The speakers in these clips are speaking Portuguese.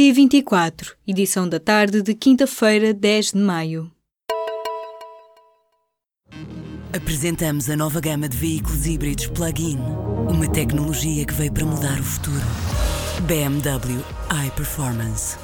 P24, edição da tarde de quinta-feira, 10 de maio. Apresentamos a nova gama de veículos híbridos plug-in. Uma tecnologia que veio para mudar o futuro. BMW iPerformance.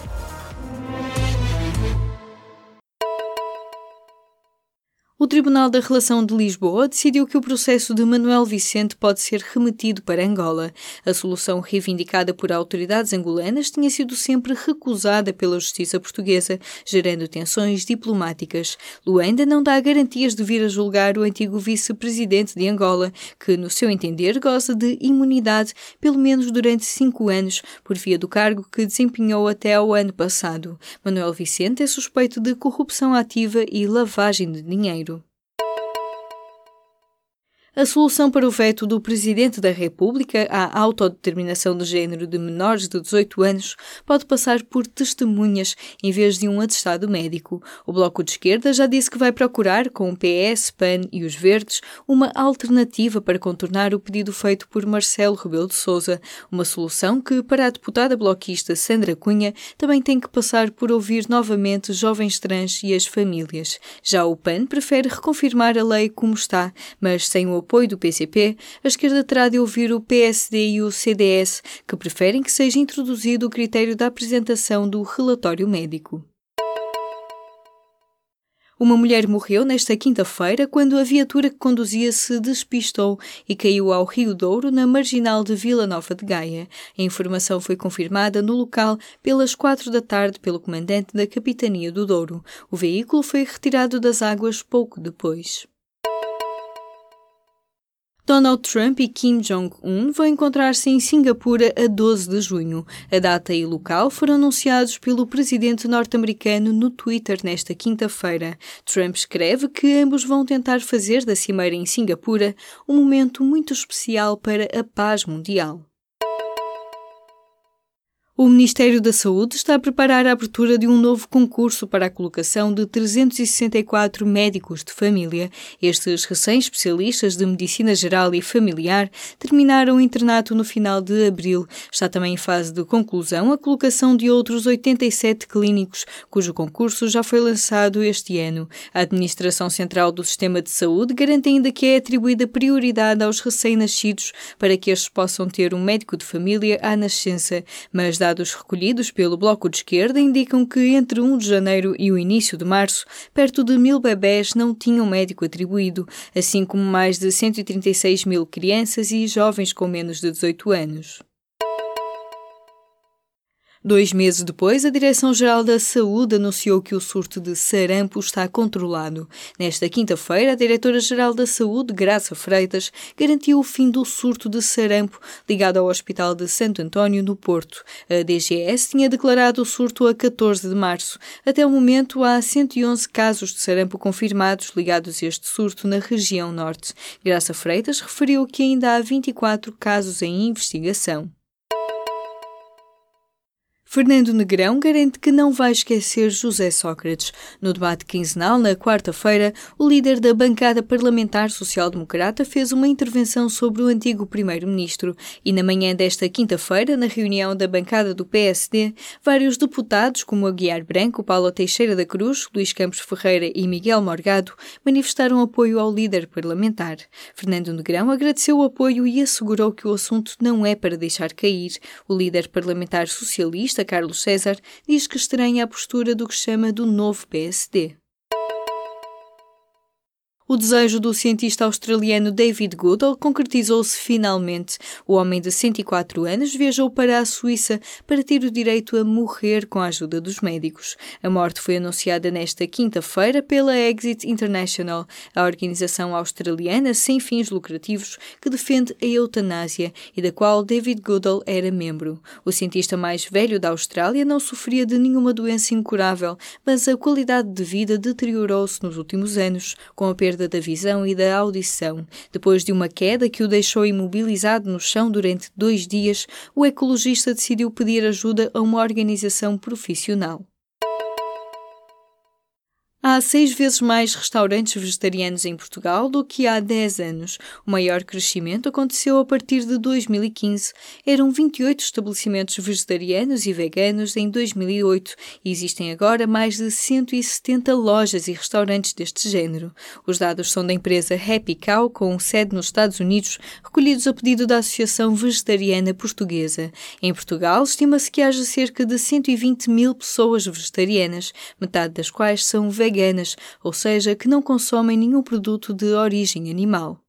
Tribunal da Relação de Lisboa decidiu que o processo de Manuel Vicente pode ser remetido para Angola. A solução reivindicada por autoridades angolanas tinha sido sempre recusada pela justiça portuguesa, gerando tensões diplomáticas. Luanda não dá garantias de vir a julgar o antigo vice-presidente de Angola, que, no seu entender, goza de imunidade pelo menos durante cinco anos, por via do cargo que desempenhou até ao ano passado. Manuel Vicente é suspeito de corrupção ativa e lavagem de dinheiro. A solução para o veto do Presidente da República à autodeterminação de género de menores de 18 anos pode passar por testemunhas em vez de um atestado médico. O Bloco de Esquerda já disse que vai procurar, com o PS, PAN e os Verdes, uma alternativa para contornar o pedido feito por Marcelo Rebelo de Sousa, uma solução que, para a deputada bloquista Sandra Cunha, também tem que passar por ouvir novamente jovens trans e as famílias. Já o PAN prefere reconfirmar a lei como está, mas sem o apoio do PCP, a esquerda terá de ouvir o PSD e o CDS, que preferem que seja introduzido o critério da apresentação do relatório médico. Uma mulher morreu nesta quinta-feira quando a viatura que conduzia se despistou e caiu ao Rio Douro, na marginal de Vila Nova de Gaia. A informação foi confirmada no local pelas quatro da tarde pelo comandante da Capitania do Douro. O veículo foi retirado das águas pouco depois. Donald Trump e Kim Jong-un vão encontrar-se em Singapura a 12 de junho. A data e local foram anunciados pelo presidente norte-americano no Twitter nesta quinta-feira. Trump escreve que ambos vão tentar fazer da cimeira em Singapura um momento muito especial para a paz mundial. O Ministério da Saúde está a preparar a abertura de um novo concurso para a colocação de 364 médicos de família. Estes recém-especialistas de medicina geral e familiar terminaram o internato no final de abril. Está também em fase de conclusão a colocação de outros 87 clínicos, cujo concurso já foi lançado este ano. A Administração Central do Sistema de Saúde garante ainda que é atribuída prioridade aos recém-nascidos para que estes possam ter um médico de família à nascença, mas dados recolhidos pelo Bloco de Esquerda indicam que entre 1 de janeiro e o início de março, perto de mil bebés não tinham médico atribuído, assim como mais de 136 mil crianças e jovens com menos de 18 anos. Dois meses depois, a Direção-Geral da Saúde anunciou que o surto de sarampo está controlado. Nesta quinta-feira, a Diretora-Geral da Saúde, Graça Freitas, garantiu o fim do surto de sarampo ligado ao Hospital de Santo António, no Porto. A DGS tinha declarado o surto a 14 de março. Até o momento, há 111 casos de sarampo confirmados ligados a este surto na região norte. Graça Freitas referiu que ainda há 24 casos em investigação. Fernando Negrão garante que não vai esquecer José Sócrates. No debate quinzenal, na quarta-feira, o líder da bancada parlamentar social-democrata fez uma intervenção sobre o antigo primeiro-ministro e na manhã desta quinta-feira, na reunião da bancada do PSD, vários deputados, como Aguiar Branco, Paulo Teixeira da Cruz, Luís Campos Ferreira e Miguel Morgado, manifestaram apoio ao líder parlamentar. Fernando Negrão agradeceu o apoio e assegurou que o assunto não é para deixar cair. O líder parlamentar socialista Carlos César, diz que estranha a postura do que chama do novo PSD. O desejo do cientista australiano David Goodall concretizou-se finalmente. O homem de 104 anos viajou para a Suíça para ter o direito a morrer com a ajuda dos médicos. A morte foi anunciada nesta quinta-feira pela Exit International, a organização australiana sem fins lucrativos que defende a eutanásia e da qual David Goodall era membro. O cientista mais velho da Austrália não sofria de nenhuma doença incurável, mas a qualidade de vida deteriorou-se nos últimos anos, com a perda perda da visão e da audição. Depois de uma queda que o deixou imobilizado no chão durante dois dias, o ecologista decidiu pedir ajuda a uma organização profissional. Há seis vezes mais restaurantes vegetarianos em Portugal do que há 10 anos. O maior crescimento aconteceu a partir de 2015. Eram 28 estabelecimentos vegetarianos e veganos em 2008 e existem agora mais de 170 lojas e restaurantes deste género. Os dados são da empresa Happy Cow, com sede nos Estados Unidos, recolhidos a pedido da Associação Vegetariana Portuguesa. Em Portugal, estima-se que haja cerca de 120 mil pessoas vegetarianas, metade das quais são veganas veganas, ou seja, que não consomem nenhum produto de origem animal.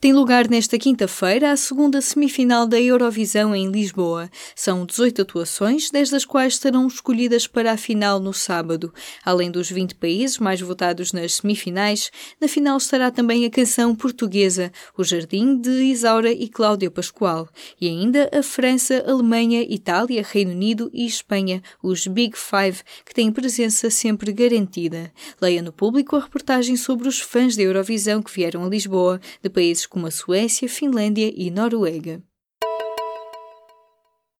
Tem lugar nesta quinta-feira a segunda semifinal da Eurovisão em Lisboa. São 18 atuações, 10 das quais serão escolhidas para a final no sábado. Além dos 20 países mais votados nas semifinais, na final estará também a canção portuguesa O Jardim de Isaura e Cláudia Pascoal. E ainda a França, Alemanha, Itália, Reino Unido e Espanha, os Big Five, que têm presença sempre garantida. Leia no público a reportagem sobre os fãs da Eurovisão que vieram a Lisboa, de países como a Suécia, Finlândia e Noruega.